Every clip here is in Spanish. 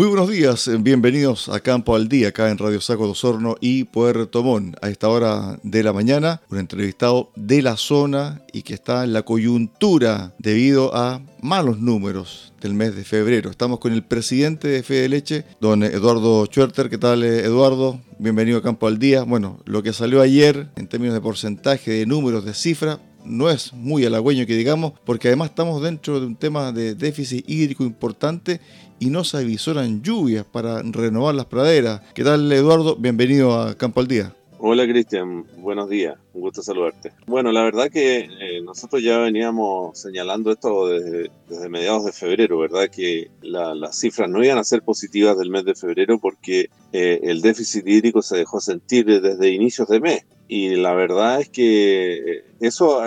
Muy buenos días, eh, bienvenidos a Campo al Día, acá en Radio Saco de Osorno y Puerto Montt. A esta hora de la mañana, un entrevistado de la zona y que está en la coyuntura debido a malos números del mes de febrero. Estamos con el presidente de Fede Leche, don Eduardo Schwerter. ¿Qué tal, eh, Eduardo? Bienvenido a Campo al Día. Bueno, lo que salió ayer en términos de porcentaje, de números, de cifras, no es muy halagüeño que digamos, porque además estamos dentro de un tema de déficit hídrico importante y no se avisoran lluvias para renovar las praderas. ¿Qué tal, Eduardo? Bienvenido a Campo al Día. Hola Cristian, buenos días, un gusto saludarte. Bueno, la verdad que eh, nosotros ya veníamos señalando esto desde, mediados de febrero, ¿verdad? Que las cifras no iban a ser positivas del mes de febrero porque eh, el déficit hídrico se dejó sentir desde inicios de mes. Y la verdad es que eh, eso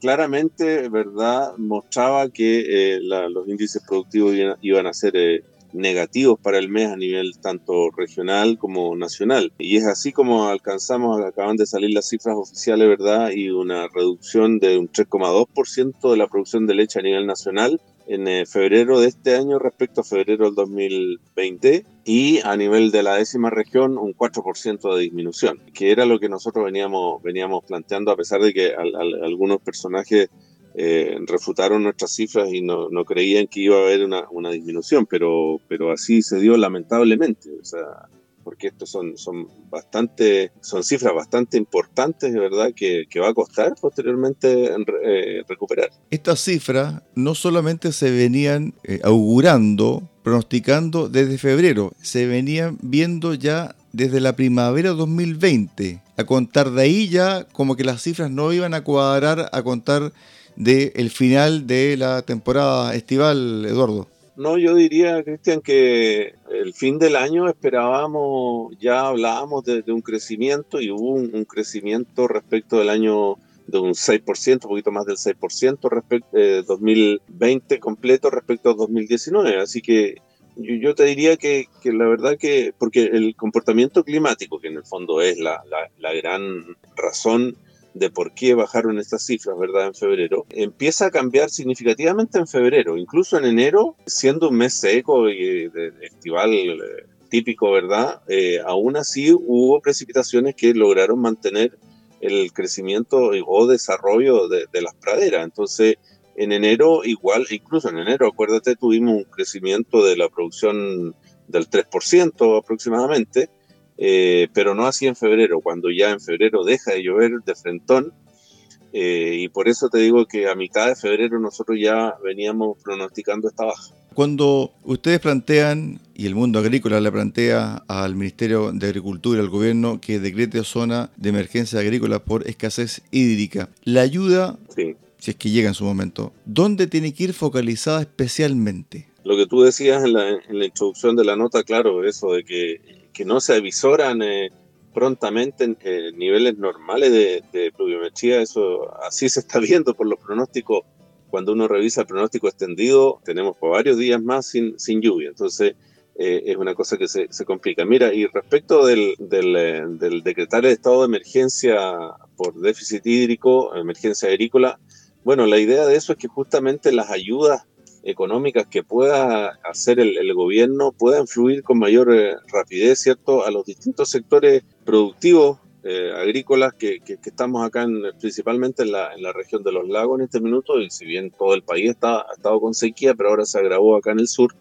claramente, ¿verdad? Mostraba que los índices productivos iban, a ser negativos para el mes a nivel tanto regional como nacional. Y es así como alcanzamos, acaban de salir las cifras oficiales, ¿verdad? Y una reducción de un 3,2% de la producción de leche a nivel nacional en eh, febrero de este año respecto a febrero del 2020 y a nivel de la décima región un 4% de disminución, que era lo que nosotros veníamos, veníamos planteando a pesar de que algunos personajes eh, refutaron nuestras cifras y no, creían que iba a haber una, una, disminución, pero, pero así se dio lamentablemente. O sea, porque estos son, son bastante, son cifras bastante importantes, de verdad, que, que va a costar posteriormente eh, recuperar. Estas cifras no solamente se venían eh, augurando, pronosticando desde febrero, se venían viendo ya desde la primavera 2020. A contar de ahí ya como que las cifras no iban a cuadrar a contar del final de la temporada estival, Eduardo? No, yo diría, Cristian, que el fin del año esperábamos, ya hablábamos de, un crecimiento y hubo un, crecimiento respecto del año de un 6%, un poquito más del 6% respecto eh, 2020 completo respecto a 2019. Así que yo, te diría que, que, la verdad que, porque el comportamiento climático, que en el fondo es la, la, la gran razón de por qué bajaron estas cifras, ¿verdad? En febrero, empieza a cambiar significativamente en febrero, incluso en enero, siendo un mes seco y de, estival eh, típico, ¿verdad? Eh, aún así hubo precipitaciones que lograron mantener el crecimiento o desarrollo de, de las praderas. Entonces, en enero igual, incluso en enero, acuérdate, tuvimos un crecimiento de la producción del 3% aproximadamente, eh, pero no así en febrero, cuando ya en febrero deja de llover de frentón. Eh, y por eso te digo que a mitad de febrero nosotros ya veníamos pronosticando esta baja. Cuando ustedes plantean, y el mundo agrícola le plantea al Ministerio de Agricultura, al gobierno, que decrete zona de emergencia agrícola por escasez hídrica, la ayuda, si es que llega en su momento, ¿dónde tiene que ir focalizada especialmente? Lo que tú decías en la, en la introducción de la nota, claro, eso de que que no se avisoran eh, prontamente en eh, niveles normales de, pluviometría, eso así se está viendo por los pronósticos. Cuando uno revisa el pronóstico extendido, tenemos por varios días más sin, sin lluvia. Entonces, eh, es una cosa que se, se, complica. Mira, y respecto del, del, del, decretar el estado de emergencia por déficit hídrico, emergencia agrícola, bueno, la idea de eso es que justamente las ayudas económicas que pueda hacer el, gobierno puedan fluir con mayor eh, rapidez, ¿cierto?, a los distintos sectores productivos eh, agrícolas que, que, estamos acá en, principalmente en la, en la, región de los lagos en este minuto, y si bien todo el país está, ha estado con sequía, pero ahora se agravó acá en el sur,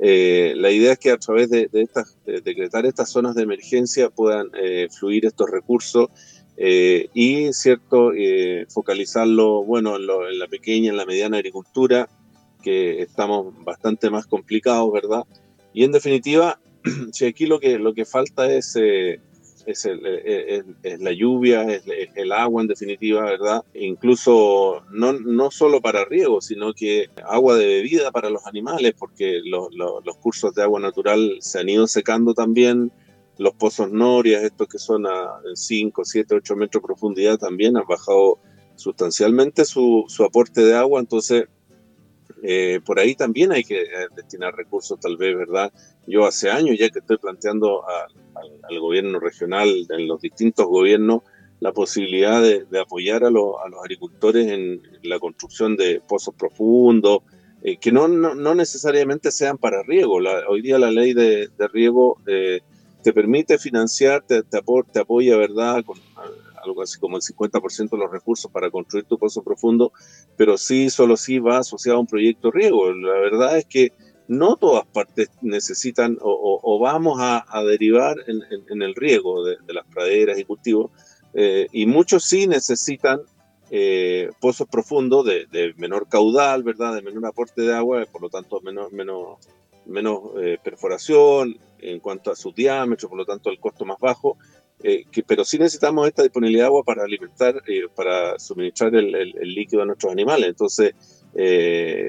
eh, la idea es que a través de, de, estas, decretar estas zonas de emergencia puedan fluir estos recursos y, ¿cierto?, focalizarlo, bueno, en, lo, en la pequeña, en la mediana agricultura, que estamos bastante más complicados, ¿verdad? Y en definitiva, si aquí lo que, lo que falta es, eh, es, la lluvia, es, el agua en definitiva, ¿verdad? Incluso no, no solo para riego, sino que agua de bebida para los animales, porque los cursos de agua natural se han ido secando también. Los pozos norias, estos que son a 5, 7, 8 metros de profundidad, también han bajado sustancialmente su, su aporte de agua. Entonces, eh, por ahí también hay que eh, destinar recursos, tal vez, ¿verdad? Yo hace años ya que estoy planteando al gobierno regional, en los distintos gobiernos, la posibilidad de, apoyar a, los agricultores en la construcción de pozos profundos, eh, que no, no, necesariamente sean para riego. hoy día la ley de, riego te permite financiar, te, te, apoya, ¿verdad? Con algo así como el 50% de los recursos para construir tu pozo profundo, pero sí, solo sí va asociado a un proyecto riego. La verdad es que no todas partes necesitan o, vamos a, derivar en, el riego de, las praderas y cultivos, eh, y muchos sí necesitan eh, pozos profundos de, menor caudal, ¿verdad? De menor aporte de agua, por lo tanto menos, menos, menos eh, perforación en cuanto a su diámetro, por lo tanto el costo más bajo, eh, que, pero sí necesitamos esta disponibilidad de agua para alimentar, para suministrar el, líquido a nuestros animales. Entonces,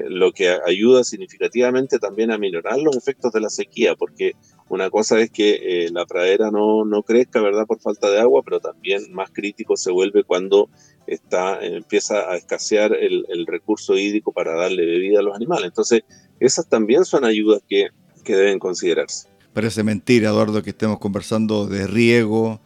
lo que ayuda significativamente también a minorar los efectos de la sequía, porque una cosa es que la pradera no, no crezca, ¿verdad?, por falta de agua, pero también más crítico se vuelve cuando está, empieza a escasear el, recurso hídrico para darle bebida a los animales. Entonces, esas también son ayudas que, deben considerarse. Parece mentira, Eduardo, que estemos conversando de riego,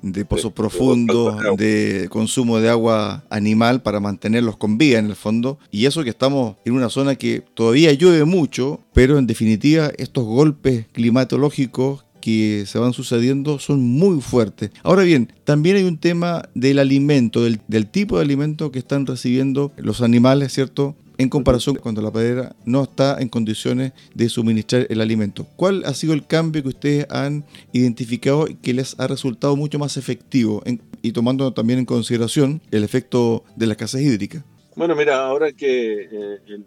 de pozos profundos, de consumo de agua animal para mantenerlos con vida en el fondo. Y eso que estamos en una zona que todavía llueve mucho, pero en definitiva estos golpes climatológicos que se van sucediendo son muy fuertes. Ahora bien, también hay un tema del alimento, del, tipo de alimento que están recibiendo los animales, ¿cierto? En comparación cuando la pradera no está en condiciones de suministrar el alimento. ¿Cuál ha sido el cambio que ustedes han identificado que les ha resultado mucho más efectivo y tomando también en consideración el efecto de la escasez hídrica? Bueno, mira, ahora que eh, en,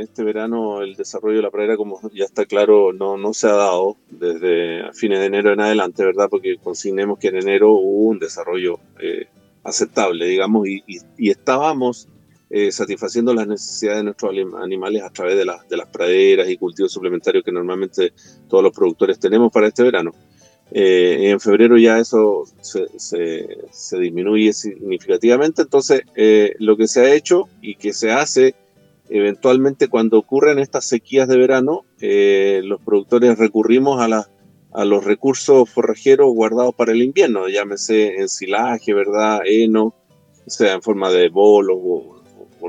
este verano el desarrollo de la pradera, como ya está claro, no, no se ha dado desde fines de enero en adelante, ¿verdad? Porque consignemos que en enero hubo un desarrollo eh, aceptable, digamos, y, estábamos eh, satisfaciendo las necesidades de nuestros animales a través de, las de las praderas y cultivos suplementarios que normalmente todos los productores tenemos para este verano. Eh, en febrero ya eso se, se, disminuye significativamente, entonces eh, lo que se ha hecho y que se hace eventualmente cuando ocurren estas sequías de verano, eh, los productores recurrimos a, la, a los recursos forrajeros guardados para el invierno, llámese ensilaje, ¿verdad? Heno, sea en forma de bolos o,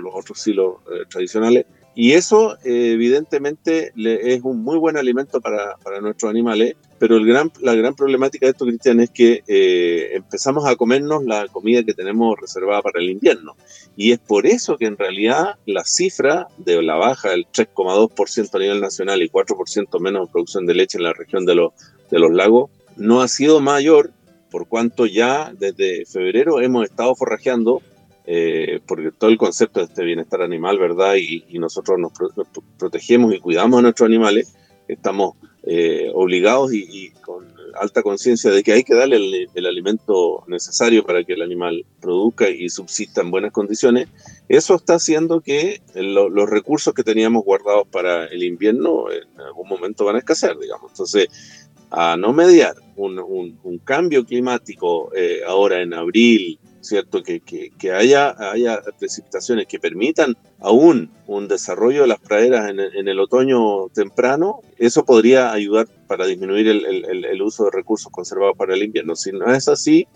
los otros silos tradicionales. Y eso evidentemente es un muy buen alimento para, para nuestros animales pero el gran, la gran problemática de esto, Cristian, es que eh, empezamos a comernos la comida que tenemos reservada para el invierno. Y es por eso que en realidad la cifra de la baja del 3,2% a nivel nacional y 4% menos producción de leche en la región de los, de los lagos no ha sido mayor, por cuanto ya desde febrero hemos estado forrajeando eh, porque todo el concepto de este bienestar animal, ¿verdad? Y, nosotros nos, protegemos y cuidamos a nuestros animales, estamos eh, obligados y, con alta conciencia de que hay que darle el, alimento necesario para que el animal produzca y subsista en buenas condiciones, eso está haciendo que los recursos que teníamos guardados para el invierno en algún momento van a escasear, digamos. Entonces, a no mediar un, cambio climático eh, ahora en abril, ¿cierto? Que, que, haya, haya precipitaciones que permitan aún un desarrollo de las praderas en, el otoño temprano, eso podría ayudar para disminuir el, el, el, uso de recursos conservados para el invierno. Si no es así,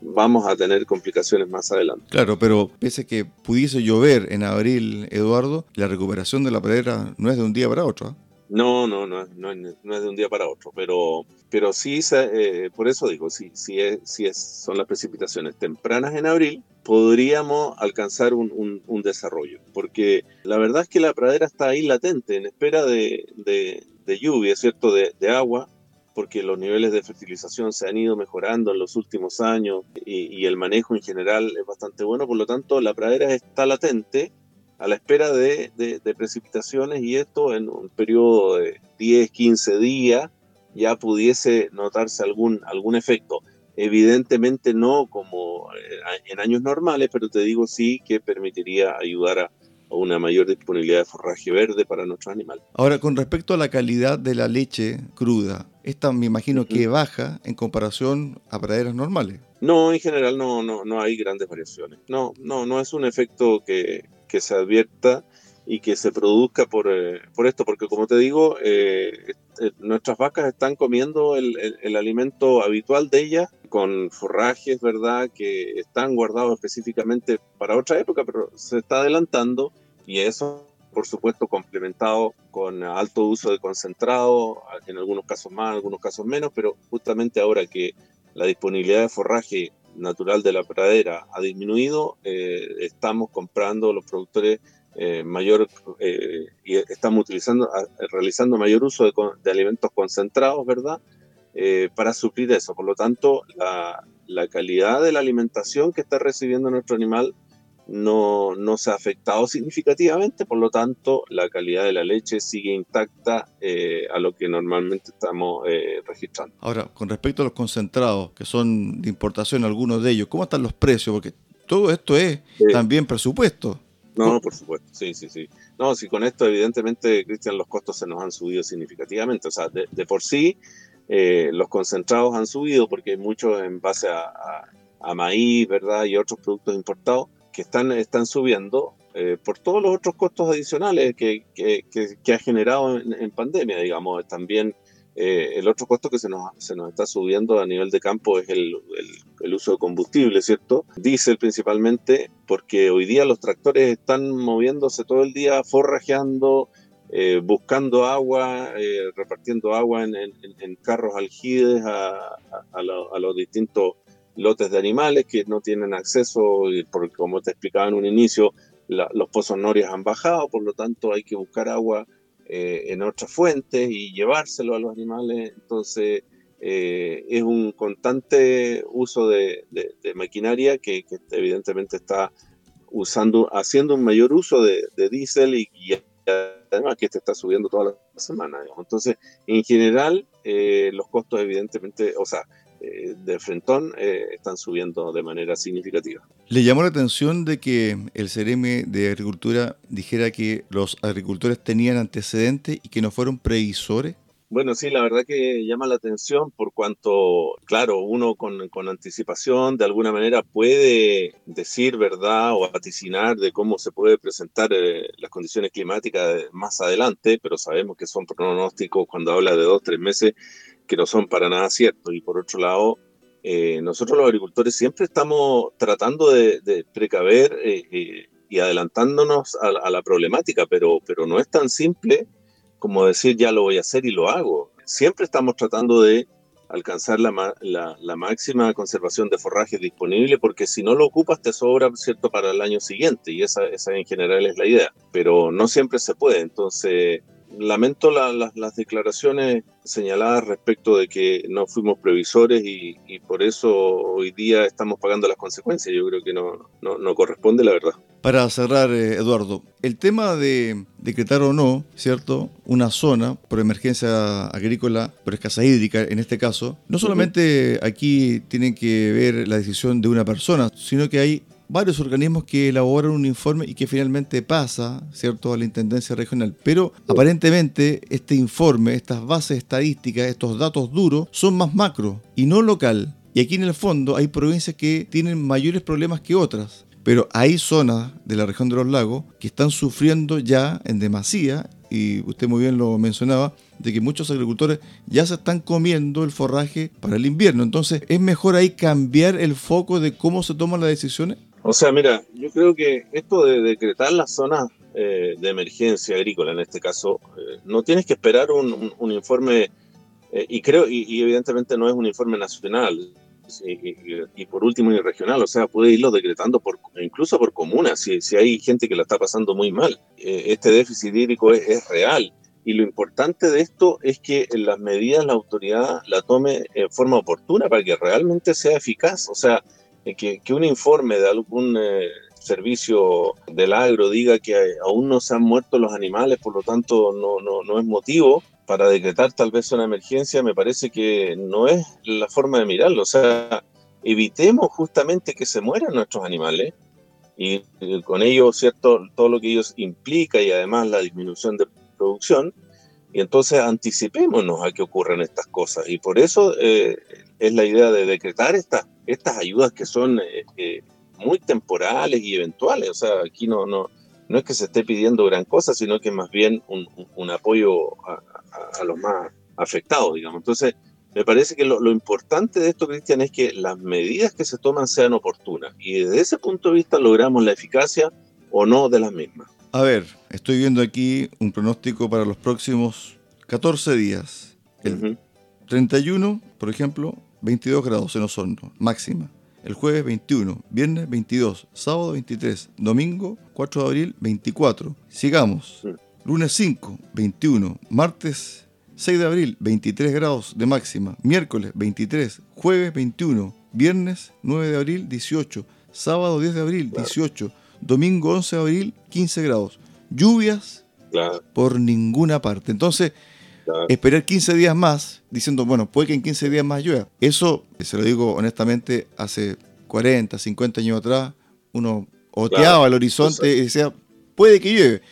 vamos a tener complicaciones más adelante. Claro, pero pese a que pudiese llover en abril, Eduardo, la recuperación de la pradera no es de un día para otro. ¿eh? No, no, no, no, no, es de un día para otro, pero, pero sí, eh, por eso digo, si, si, es, si es, son las precipitaciones tempranas en abril, podríamos alcanzar un, un, desarrollo, porque la verdad es que la pradera está ahí latente, en espera de, de, de lluvia, ¿cierto?, de, de, agua, porque los niveles de fertilización se han ido mejorando en los últimos años y, y el manejo en general es bastante bueno, por lo tanto la pradera está latente a la espera de, precipitaciones y esto en un periodo de 10, 15 días ya pudiese notarse algún, algún efecto. Evidentemente no como eh, en años normales, pero te digo sí que permitiría ayudar a, una mayor disponibilidad de forraje verde para nuestros animales. Ahora, con respecto a la calidad de la leche cruda, esta me imagino que baja en comparación a praderas normales. No, en general no, no, no hay grandes variaciones. No, no, no es un efecto que, que se advierta y que se produzca por, eh, por esto, porque como te digo, eh, eh, nuestras vacas están comiendo el, el, alimento habitual de ellas con forrajes, ¿verdad?, que están guardados específicamente para otra época, pero se está adelantando y eso por supuesto complementado con alto uso de concentrado, en algunos casos más, en algunos casos menos, pero justamente ahora que la disponibilidad de forraje natural de la pradera ha disminuido, eh, estamos comprando los productores eh, mayor eh, y estamos utilizando, realizando mayor uso de, alimentos concentrados, ¿verdad? para suplir eso. Por lo tanto, la, la, calidad de la alimentación que está recibiendo nuestro animal no, no se ha afectado significativamente, por lo tanto la calidad de la leche sigue intacta eh, a lo que normalmente estamos eh, registrando. Ahora, con respecto a los concentrados, que son de importación algunos de ellos, ¿cómo están los precios? Porque todo esto es también presupuesto. No, por supuesto, sí, sí, sí. No, si con esto evidentemente, Cristian, los costos se nos han subido significativamente. O sea, de, por sí, eh, los concentrados han subido porque hay muchos en base a, a maíz, ¿verdad? Y otros productos importados que están, están subiendo eh, por todos los otros costos adicionales que, que, que, ha generado en, pandemia, digamos. También eh, el otro costo que se nos, se nos está subiendo a nivel de campo es el, el, uso de combustible, ¿cierto? Diésel principalmente, porque hoy día los tractores están moviéndose todo el día, forrajeando, eh, buscando agua, repartiendo agua en, en, carros aljides a, a, a, los distintos lotes de animales que no tienen acceso, porque como te explicaba en un inicio, los pozos norias han bajado, por lo tanto hay que buscar agua eh, en otras fuentes y llevárselo a los animales. Entonces eh, es un constante uso de, maquinaria que, evidentemente está usando, haciendo un mayor uso de, diésel y, además que este está subiendo toda la semana. Entonces, en general, eh, los costos evidentemente, o sea, eh, de Frentón eh, están subiendo de manera significativa. ¿Le llamó la atención de que el CRM de Agricultura dijera que los agricultores tenían antecedentes y que no fueron previsores? Bueno, sí, la verdad que llama la atención por cuanto, claro, uno con, con, anticipación de alguna manera puede decir verdad o vaticinar de cómo se puede presentar eh, las condiciones climáticas más adelante, pero sabemos que son pronósticos cuando habla de dos, tres meses que no son para nada ciertos. Y por otro lado, eh, nosotros los agricultores siempre estamos tratando de, precaver eh, eh, y adelantándonos a, la problemática, pero, pero no es tan simple como decir ya lo voy a hacer y lo hago. Siempre estamos tratando de alcanzar la, la, máxima conservación de forraje disponible, porque si no lo ocupas te sobra, ¿cierto?, para el año siguiente, y esa, esa en general es la idea, pero no siempre se puede, entonces lamento las declaraciones señaladas respecto de que no fuimos previsores y, por eso hoy día estamos pagando las consecuencias. Yo creo que no, no, corresponde la verdad. Para cerrar, eh, Eduardo, el tema de decretar o no, ¿cierto? Una zona por emergencia agrícola, por escasa hídrica en este caso, no solamente aquí tiene que ver la decisión de una persona, sino que hay varios organismos que elaboran un informe y que finalmente pasa, ¿cierto?, a la Intendencia Regional. Pero aparentemente este informe, estas bases estadísticas, estos datos duros, son más macro y no local. Y aquí en el fondo hay provincias que tienen mayores problemas que otras. Pero hay zonas de la región de los lagos que están sufriendo ya en demasía, y usted muy bien lo mencionaba, de que muchos agricultores ya se están comiendo el forraje para el invierno. Entonces, ¿es mejor ahí cambiar el foco de cómo se toman las decisiones? O sea, mira, yo creo que esto de decretar las zonas eh, de emergencia agrícola, en este caso, eh, no tienes que esperar un, informe, eh, y creo, y, evidentemente no es un informe nacional, y, por último ni regional, o sea, puede irlo decretando por, incluso por comunas, si, si hay gente que la está pasando muy mal. este déficit hídrico es, es real. Y lo importante de esto es que las medidas la autoridad la tome en forma oportuna para que realmente sea eficaz. O sea, que, un informe de algún eh, servicio del agro diga que aún no se han muerto los animales, por lo tanto no, no, no es motivo para decretar tal vez una emergencia, me parece que no es la forma de mirarlo. O sea, evitemos justamente que se mueran nuestros animales y con ello, ¿cierto? Todo lo que ellos implica y además la disminución de producción. Y entonces anticipémonos a que ocurran estas cosas. Y por eso eh, es la idea de decretar estas estas ayudas que son eh, eh, muy temporales y eventuales. O sea, aquí no, no, no es que se esté pidiendo gran cosa, sino que más bien un, un apoyo a, a, los más afectados, digamos. Entonces, me parece que lo, lo importante de esto, Cristian, es que las medidas que se toman sean oportunas y desde ese punto de vista logramos la eficacia o no de las mismas. A ver, estoy viendo aquí un pronóstico para los próximos 14 días. El 31, por ejemplo, 22 grados en Osorno, máxima. El jueves 21, viernes 22, sábado 23, domingo 4 de abril 24. Sigamos. Lunes 5, 21, martes 6 de abril 23 grados de máxima, miércoles 23, jueves 21, viernes 9 de abril 18, sábado 10 de abril 18, domingo 11 de abril 15 grados. Lluvias por ninguna parte. Entonces, esperar 15 días más, diciendo, bueno, puede que en 15 días más llueva. Eso, se lo digo honestamente, hace 40, 50 años atrás, uno oteaba el horizonte y decía, puede que llueve.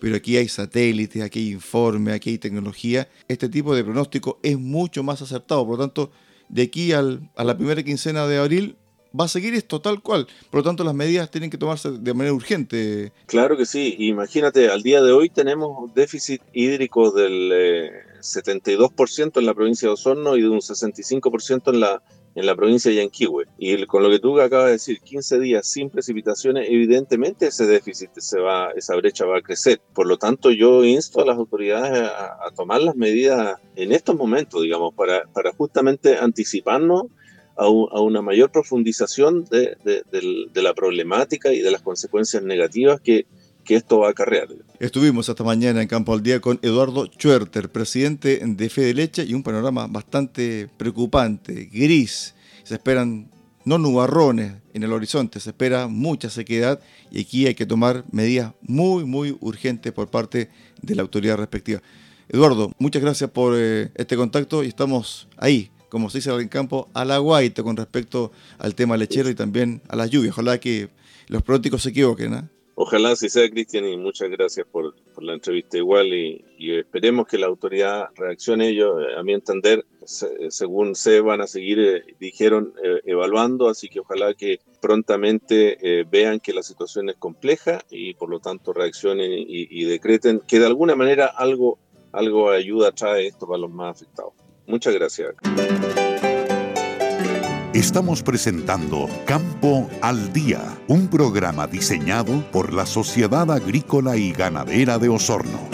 Pero aquí hay satélites, aquí hay informe, aquí hay tecnología. Este tipo de pronóstico es mucho más acertado. Por lo tanto, de aquí al, a la primera quincena de abril va a seguir esto tal cual. Por lo tanto, las medidas tienen que tomarse de manera urgente. Claro que sí. Imagínate, al día de hoy tenemos déficit hídrico del 72% eh, en la provincia de Osorno y de un 65% en la, en la provincia de Yanquihue. Y con lo que tú acabas de decir, 15 días sin precipitaciones, evidentemente ese déficit se va, esa brecha va a crecer. Por lo tanto, yo insto a las autoridades a, tomar las medidas en estos momentos, digamos, para, para justamente anticiparnos a, una mayor profundización de, la problemática y de las consecuencias negativas que, esto va a acarrear. Estuvimos hasta mañana en Campo al Día con Eduardo Chuerter, presidente de Fede Leche, y un panorama bastante preocupante, gris. Se esperan no nubarrones en el horizonte, se espera mucha sequedad y aquí hay que tomar medidas muy, muy urgentes por parte de la autoridad respectiva. Eduardo, muchas gracias por eh, este contacto y estamos ahí como se dice en campo, a la guaita con respecto al tema lechero y también a las lluvias. Ojalá que los pronósticos se equivoquen. ¿eh? Ojalá así sea, Cristian, y muchas gracias por, la entrevista igual y, esperemos que la autoridad reaccione. Ellos, a mi entender, según se van a seguir, eh, dijeron, eh, evaluando, así que ojalá que prontamente vean que la situación es compleja y por lo tanto reaccionen y, y decreten que de alguna manera algo, algo ayuda trae esto para los más afectados. Muchas gracias. Estamos presentando Campo al Día, un programa diseñado por la Sociedad Agrícola y Ganadera de Osorno.